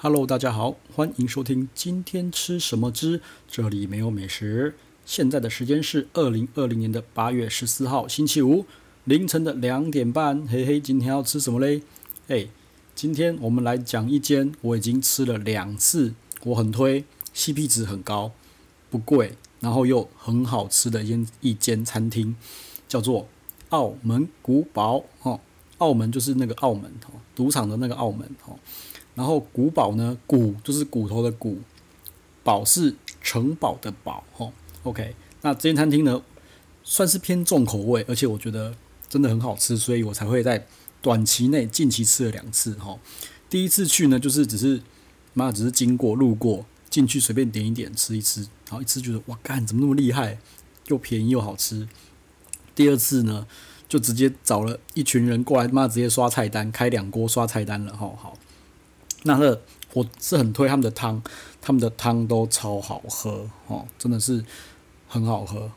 Hello，大家好，欢迎收听今天吃什么之这里没有美食。现在的时间是二零二零年的八月十四号星期五凌晨的两点半。嘿嘿，今天要吃什么嘞？哎，今天我们来讲一间我已经吃了两次，我很推，CP 值很高，不贵，然后又很好吃的一间一间餐厅，叫做澳门古堡。哦，澳门就是那个澳门哦，赌场的那个澳门哦。然后古堡呢，古就是骨头的骨，堡是城堡的堡，吼，OK。那这间餐厅呢，算是偏重口味，而且我觉得真的很好吃，所以我才会在短期内近期吃了两次，吼。第一次去呢，就是只是妈只是经过路过进去随便点一点吃一吃，然后一吃觉得哇干怎么那么厉害，又便宜又好吃。第二次呢，就直接找了一群人过来，妈直接刷菜单，开两锅刷菜单了，吼好。那个我是很推他们的汤，他们的汤都超好喝哦，真的是很好喝。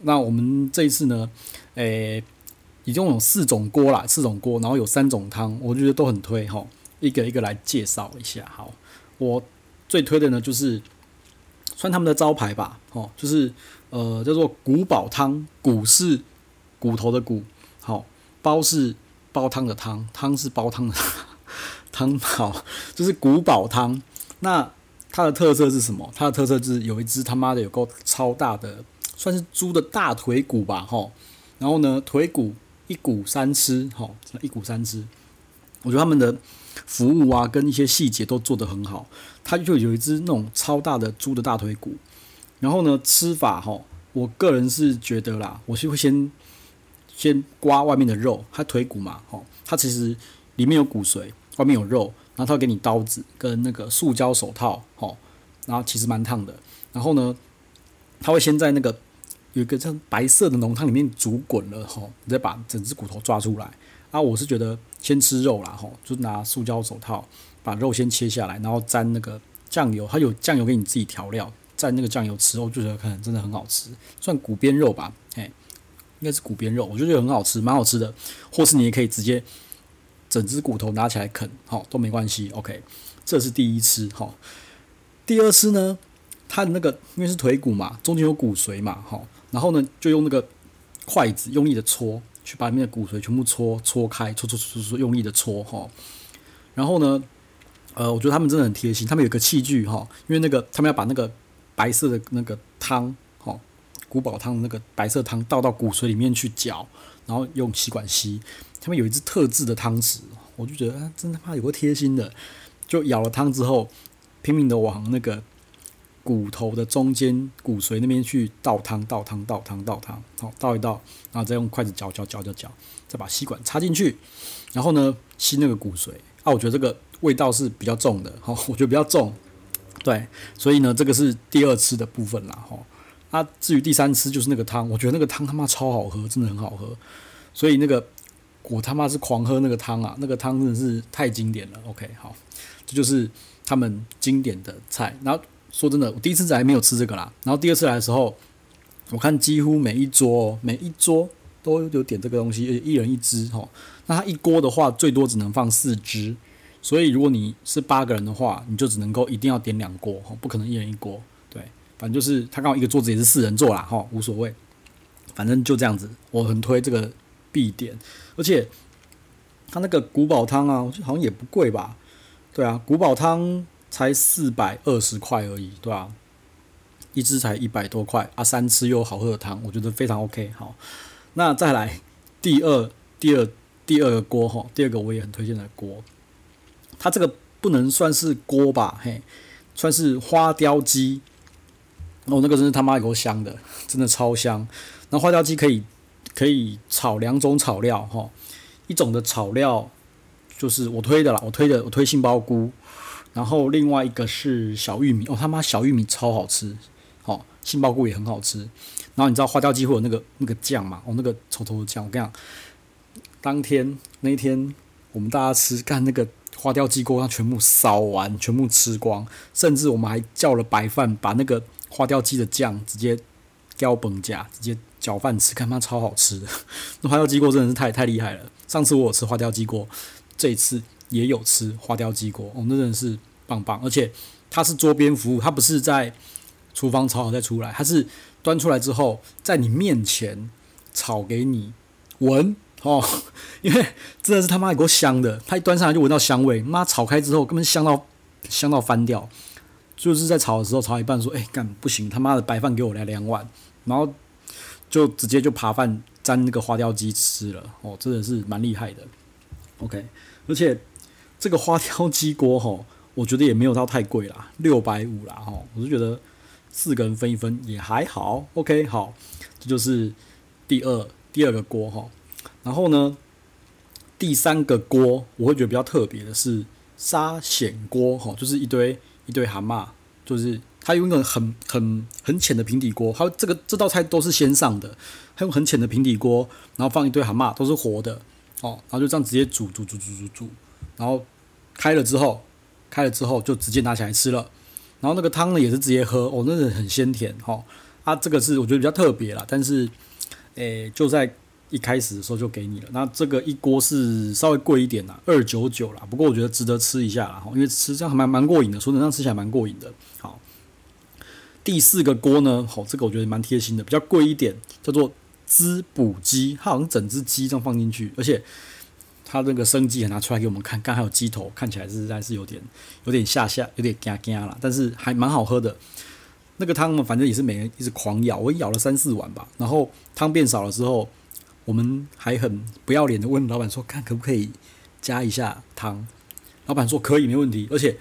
那我们这一次呢，诶、欸，已经有四种锅啦，四种锅，然后有三种汤，我觉得都很推哈。一个一个来介绍一下。好，我最推的呢就是算他们的招牌吧，哦，就是呃叫做骨堡汤，骨是骨头的骨，好，煲是煲汤的汤，汤是煲汤的汤。汤好，就是古堡汤。那它的特色是什么？它的特色是有一只他妈的有够超大的，算是猪的大腿骨吧，吼。然后呢，腿骨一骨三吃，吼，一骨三吃。我觉得他们的服务啊，跟一些细节都做得很好。它就有一只那种超大的猪的大腿骨。然后呢，吃法吼，我个人是觉得啦，我是会先先刮外面的肉，它腿骨嘛，吼，它其实里面有骨髓。外面有肉，然后他会给你刀子跟那个塑胶手套，吼，然后其实蛮烫的。然后呢，他会先在那个有一个像白色的浓汤里面煮滚了，吼，你再把整只骨头抓出来。啊，我是觉得先吃肉啦，吼，就拿塑胶手套把肉先切下来，然后沾那个酱油，它有酱油给你自己调料，蘸那个酱油吃，我就觉得可能真的很好吃，算骨边肉吧，嘿，应该是骨边肉，我就觉得很好吃，蛮好吃的。或是你也可以直接。整只骨头拿起来啃，好都没关系。OK，这是第一次，好。第二次呢，它的那个因为是腿骨嘛，中间有骨髓嘛，好，然后呢就用那个筷子用力的搓，去把里面的骨髓全部搓搓开，搓搓搓搓，用力的搓，哈。然后呢，呃，我觉得他们真的很贴心，他们有个器具，哈，因为那个他们要把那个白色的那个汤，哈，古堡汤的那个白色汤倒到骨髓里面去搅，然后用吸管吸。他们有一只特制的汤匙，我就觉得啊，真他妈有个贴心的，就舀了汤之后，拼命的往那个骨头的中间骨髓那边去倒汤，倒汤，倒汤，倒汤，好倒一倒，然后再用筷子搅搅搅搅搅，再把吸管插进去，然后呢吸那个骨髓啊，我觉得这个味道是比较重的，好，我觉得比较重，对，所以呢这个是第二次的部分啦，哈，啊至于第三次就是那个汤，我觉得那个汤他妈超好喝，真的很好喝，所以那个。我他妈是狂喝那个汤啊，那个汤真的是太经典了。OK，好，这就是他们经典的菜。然后说真的，我第一次来没有吃这个啦。然后第二次来的时候，我看几乎每一桌每一桌都有点这个东西，而且一人一只哈。那它一锅的话，最多只能放四只，所以如果你是八个人的话，你就只能够一定要点两锅哈，不可能一人一锅。对，反正就是他刚好一个桌子也是四人座啦哈，无所谓，反正就这样子。我很推这个。必点，而且它那个古堡汤啊，我觉得好像也不贵吧？对啊，古堡汤才四百二十块而已，对啊，一只才一百多块啊，三吃又好喝的汤，我觉得非常 OK。好，那再来第二、第二、第二个锅哈，第二个我也很推荐的锅，它这个不能算是锅吧？嘿，算是花雕鸡。哦，那个真是他妈有够香的，真的超香。那花雕鸡可以。可以炒两种炒料哈，一种的炒料就是我推的啦，我推的我推杏鲍菇，然后另外一个是小玉米哦，他妈小玉米超好吃，好杏鲍菇也很好吃，然后你知道花雕鸡会有那个那个酱嘛？哦，那个稠稠的酱，我跟你讲，当天那一天我们大家吃干那个花雕鸡锅，它全部烧完，全部吃光，甚至我们还叫了白饭，把那个花雕鸡的酱直接浇崩夹，直接。搅饭吃，看它超好吃的。那花雕鸡锅真的是太太厉害了。上次我有吃花雕鸡锅，这一次也有吃花雕鸡锅，哦，那真的是棒棒，而且它是桌边服务，它不是在厨房炒好再出来，它是端出来之后在你面前炒给你闻。哦，因为真的是他妈有够香的，它一端上来就闻到香味，妈炒开之后根本香到香到翻掉，就是在炒的时候炒一半说，哎干不行，他妈的白饭给我来两碗，然后就直接就扒饭沾那个花雕鸡吃了。哦，真的是蛮厉害的，OK，而且。这个花雕鸡锅吼，我觉得也没有到太贵啦，六百五啦吼，我就觉得四个人分一分也还好，OK 好，这就是第二第二个锅哈，然后呢，第三个锅我会觉得比较特别的是沙蚬锅哈，就是一堆一堆蛤蟆，就是它用一个很很很浅的平底锅，它这个这道菜都是先上的，它用很浅的平底锅，然后放一堆蛤蟆都是活的哦，然后就这样直接煮煮煮煮煮煮。然后开了之后，开了之后就直接拿起来吃了。然后那个汤呢也是直接喝，哦，那个很鲜甜哈、哦。啊，这个是我觉得比较特别啦，但是，诶，就在一开始的时候就给你了。那这个一锅是稍微贵一点啦，二九九啦。不过我觉得值得吃一下啦，因为吃这样还蛮蛮过瘾的，说真的，吃起来蛮过瘾的。好，第四个锅呢，好，这个我觉得蛮贴心的，比较贵一点，叫做滋补鸡，它好像整只鸡这样放进去，而且。它那个生鸡也拿出来给我们看，刚还有鸡头，看起来实在是有点有点下下，有点惊惊啦，但是还蛮好喝的。那个汤嘛，反正也是每人一直狂舀，我舀了三四碗吧。然后汤变少了之后，我们还很不要脸的问老板说，看可不可以加一下汤。老板说可以，没问题。而且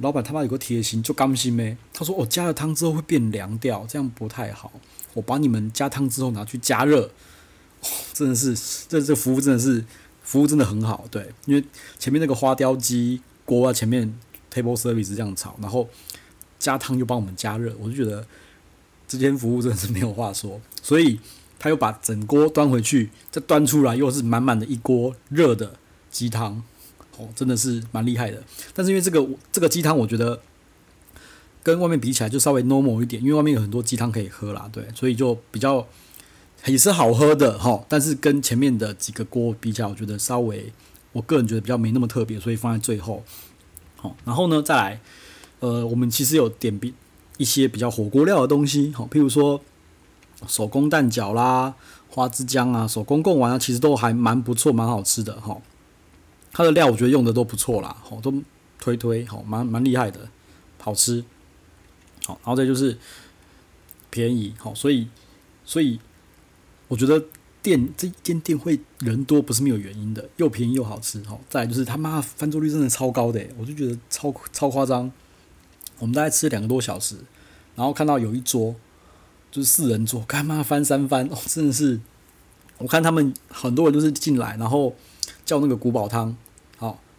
老板他妈有个贴心，就甘心咩？他说我加了汤之后会变凉掉，这样不太好。我把你们加汤之后拿去加热，真的是这这服务真的是。服务真的很好，对，因为前面那个花雕鸡锅啊，前面 table service 这样炒，然后加汤又帮我们加热，我就觉得这间服务真的是没有话说。所以他又把整锅端回去，再端出来又是满满的一锅热的鸡汤，哦，真的是蛮厉害的。但是因为这个这个鸡汤，我觉得跟外面比起来就稍微 normal 一点，因为外面有很多鸡汤可以喝啦，对，所以就比较。也是好喝的哈，但是跟前面的几个锅比较，我觉得稍微，我个人觉得比较没那么特别，所以放在最后。好，然后呢，再来，呃，我们其实有点比一些比较火锅料的东西，好，譬如说手工蛋饺啦、花枝浆啊、手工贡丸啊，其实都还蛮不错，蛮好吃的哈。它的料我觉得用的都不错啦，好，都推推好，蛮蛮厉害的，好吃。好，然后再就是便宜，好，所以所以。我觉得店这间店会人多不是没有原因的，又便宜又好吃哈。再来就是他妈翻桌率真的超高的，我就觉得超超夸张。我们大概吃了两个多小时，然后看到有一桌就是四人桌，干嘛翻三番哦，真的是。我看他们很多人都是进来，然后叫那个古堡汤，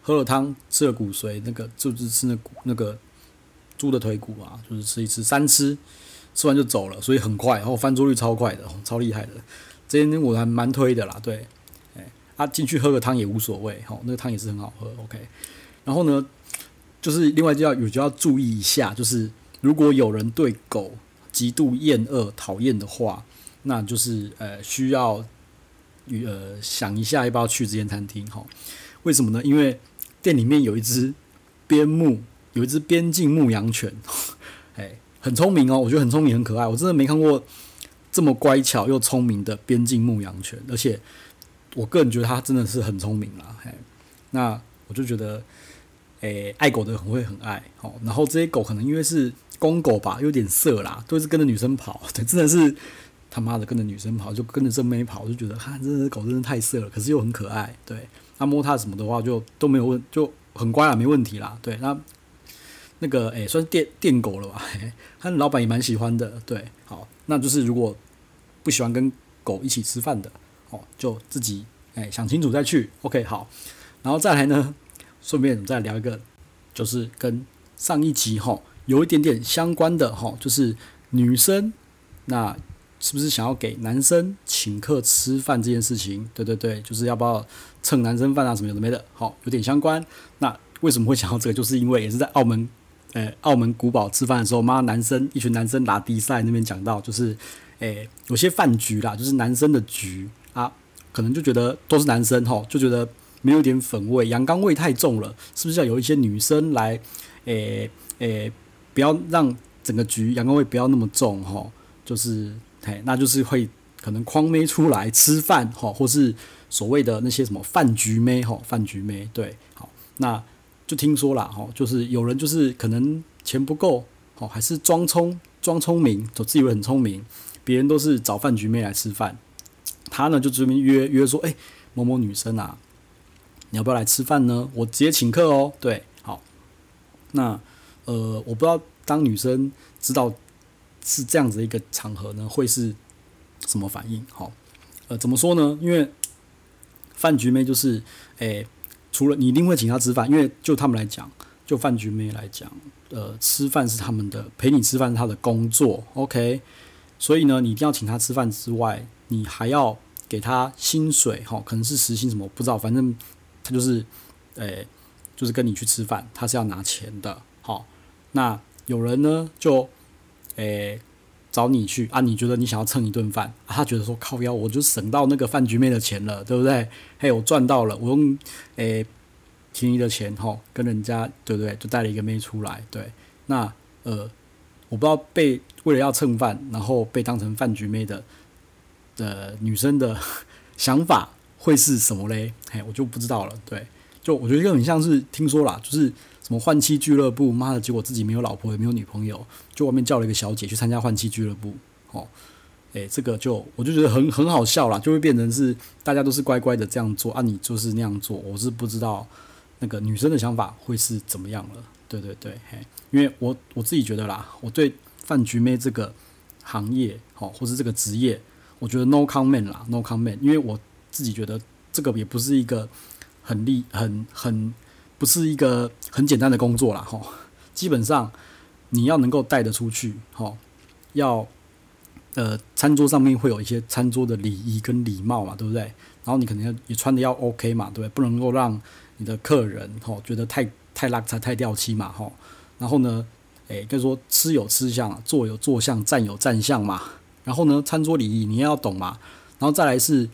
喝了汤，吃了骨髓，那个就是吃那骨那个猪的腿骨啊，就是吃一吃三吃。吃完就走了，所以很快，然后翻桌率超快的，超厉害的。这间我还蛮推的啦，对，哎，啊进去喝个汤也无所谓，吼，那个汤也是很好喝，OK。然后呢，就是另外就要有就要注意一下，就是如果有人对狗极度厌恶、讨厌的话，那就是呃需要呃想一下要不要去这间餐厅，吼。为什么呢？因为店里面有一只边牧，有一只边境牧羊犬，哎。很聪明哦，我觉得很聪明，很可爱。我真的没看过这么乖巧又聪明的边境牧羊犬，而且我个人觉得它真的是很聪明啦。嘿，那我就觉得，诶、爱狗的很会很爱。哦，然后这些狗可能因为是公狗吧，有点色啦，都是跟着女生跑。对，真的是他妈的跟着女生跑，就跟着正妹跑，我就觉得哈，这只狗真的太色了，可是又很可爱。对，那摸它什么的话，就都没有问，就很乖啦，没问题啦。对，那。那个诶、算是电电狗了吧？他老板也蛮喜欢的。对，好，那就是如果不喜欢跟狗一起吃饭的，哦，就自己诶、想清楚再去。OK，好，然后再来呢，顺便再聊一个，就是跟上一集哈有一点点相关的哈，就是女生那是不是想要给男生请客吃饭这件事情？对对对，就是要不要蹭男生饭啊什么有的没的，好，有点相关。那为什么会想到这个？就是因为也是在澳门。诶，澳门古堡吃饭的时候，妈，男生一群男生打比赛那边讲到，就是，诶，有些饭局啦，就是男生的局啊，可能就觉得都是男生吼，就觉得没有点粉味，阳刚味太重了，是不是要有一些女生来，诶诶，不要让整个局阳光味不要那么重吼，就是嘿，那就是会可能框妹出来吃饭哈，或是所谓的那些什么饭局妹哈，饭局妹对，好，那就听说了哈，就是有人就是可能钱不够，好，还是装聪装聪明，就自以为很聪明，别人都是找饭局妹来吃饭，他呢就这边约约说，诶、某某女生啊。你要不要来吃饭呢？我直接请客哦。对，好。那呃，我不知道当女生知道是这样子一个场合呢，会是什么反应？好，呃，怎么说呢？因为饭局妹就是，诶、除了你一定会请她吃饭，因为就他们来讲，就饭局妹来讲，呃，吃饭是他们的，陪你吃饭是他的工作，OK。所以呢，你一定要请她吃饭之外，你还要给她薪水，哈，可能是时薪什么，不知道，反正。她就是，诶、就是跟你去吃饭，她是要拿钱的，好。那有人呢，就，诶、找你去啊？你觉得你想要蹭一顿饭？他觉得说靠腰，我就省到那个饭局妹的钱了，对不对？嘿，我赚到了，我用诶、便宜的钱，吼，跟人家对不对？就带了一个妹出来，对。那呃，我不知道被为了要蹭饭，然后被当成饭局妹的的、呃、女生的 想法。会是什么嘞？嘿，我就不知道了。对，就我觉得就很像是听说啦，就是什么换妻俱乐部，妈的，结果自己没有老婆也没有女朋友，就外面叫了一个小姐去参加换妻俱乐部。哦，诶，这个就我就觉得很很好笑啦，就会变成是大家都是乖乖的这样做啊，你就是那样做，我是不知道那个女生的想法会是怎么样了。对对对，嘿，因为我我自己觉得啦，我对饭局妹这个行业，好，或是这个职业，我觉得 no comment 啦，no comment，因为我。自己觉得这个也不是一个很厉、很很不是一个很简单的工作啦，吼。基本上你要能够带得出去，吼，要呃餐桌上面会有一些餐桌的礼仪跟礼貌嘛，对不对？然后你可能要也穿得要 OK 嘛，对不对？不能够让你的客人吼觉得太太邋遢、太掉漆嘛，吼。然后呢，诶，就是说吃有吃相，坐有坐相，站有站相嘛。然后呢，餐桌礼仪你要懂嘛。然后再来是。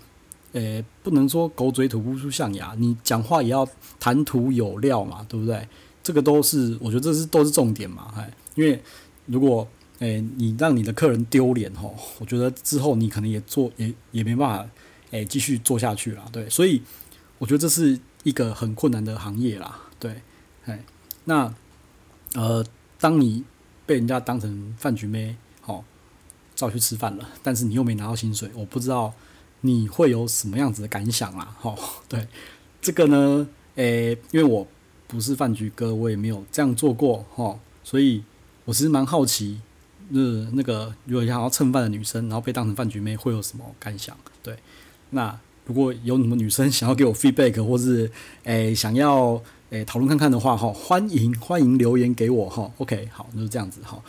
诶、不能说狗嘴吐不出象牙，你讲话也要谈吐有料嘛，对不对？这个都是我觉得这是都是重点嘛，哎，因为如果诶、你让你的客人丢脸吼，我觉得之后你可能也做也也没办法诶继、续做下去了，对，所以我觉得这是一个很困难的行业啦，对，哎，那呃，当你被人家当成饭局妹，好，叫去吃饭了，但是你又没拿到薪水，我不知道。你会有什么样子的感想啊？吼，对，这个呢，诶，因为我不是饭局哥，我也没有这样做过，吼，所以我其实蛮好奇，那那个如果想要蹭饭的女生，然后被当成饭局妹，会有什么感想？对，那如果有什么女生 想要给我 feedback，或是诶想要诶讨论看看的话，哈，欢迎欢迎留言给我，哈，OK，好，那就这样子，哈。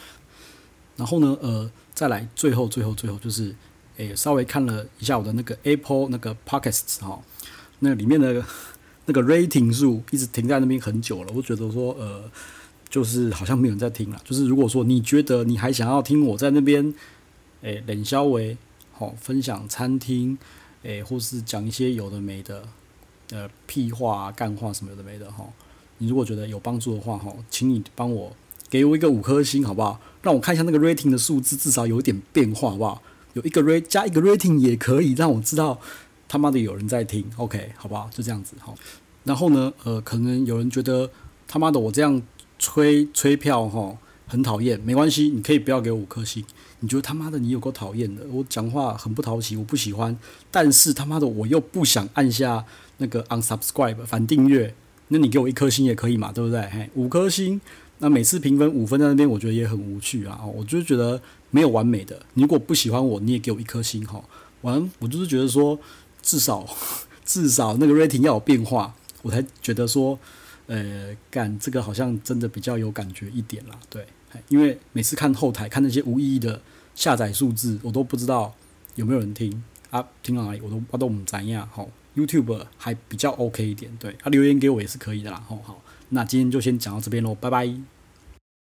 然后呢，呃，再来，最后最后最后就是。诶，稍微看了一下我的那个 Apple 那个 Podcasts 哈，那里面的 那个 rating 数一直停在那边很久了，我觉得说呃，就是好像没有人在听了。就是如果说你觉得你还想要听我在那边诶冷消维好分享餐厅诶，或是讲一些有的没的呃屁话啊、干话什么有的没的哈，你如果觉得有帮助的话哈，请你帮我给我一个五颗星好不好？让我看一下那个 rating 的数字，至少有点变化好不好？有一个 rate 加一个 rating 也可以让我知道他妈的有人在听，OK 好不好？就这样子哈。然后呢，呃，可能有人觉得他妈的我这样吹吹票哈很讨厌，没关系，你可以不要给我五颗星。你觉得他妈的你有够讨厌的，我讲话很不讨喜，我不喜欢。但是他妈的我又不想按下那个 unsubscribe 反订阅，那你给我一颗星也可以嘛，对不对？嘿，五颗星，那每次评分五分在那边，我觉得也很无趣啊。我就觉得。没有完美的，你如果不喜欢我，你也给我一颗星哈。完，我就是觉得说，至少 至少那个 rating 要有变化，我才觉得说，呃，干这个好像真的比较有感觉一点啦。对，因为每次看后台看那些无意义的下载数字，我都不知道有没有人听啊，听到哪里我都我都唔知道。好，YouTube 还比较 OK 一点，对，他、啊、留言给我也是可以的啦。好，好，那今天就先讲到这边喽，拜拜。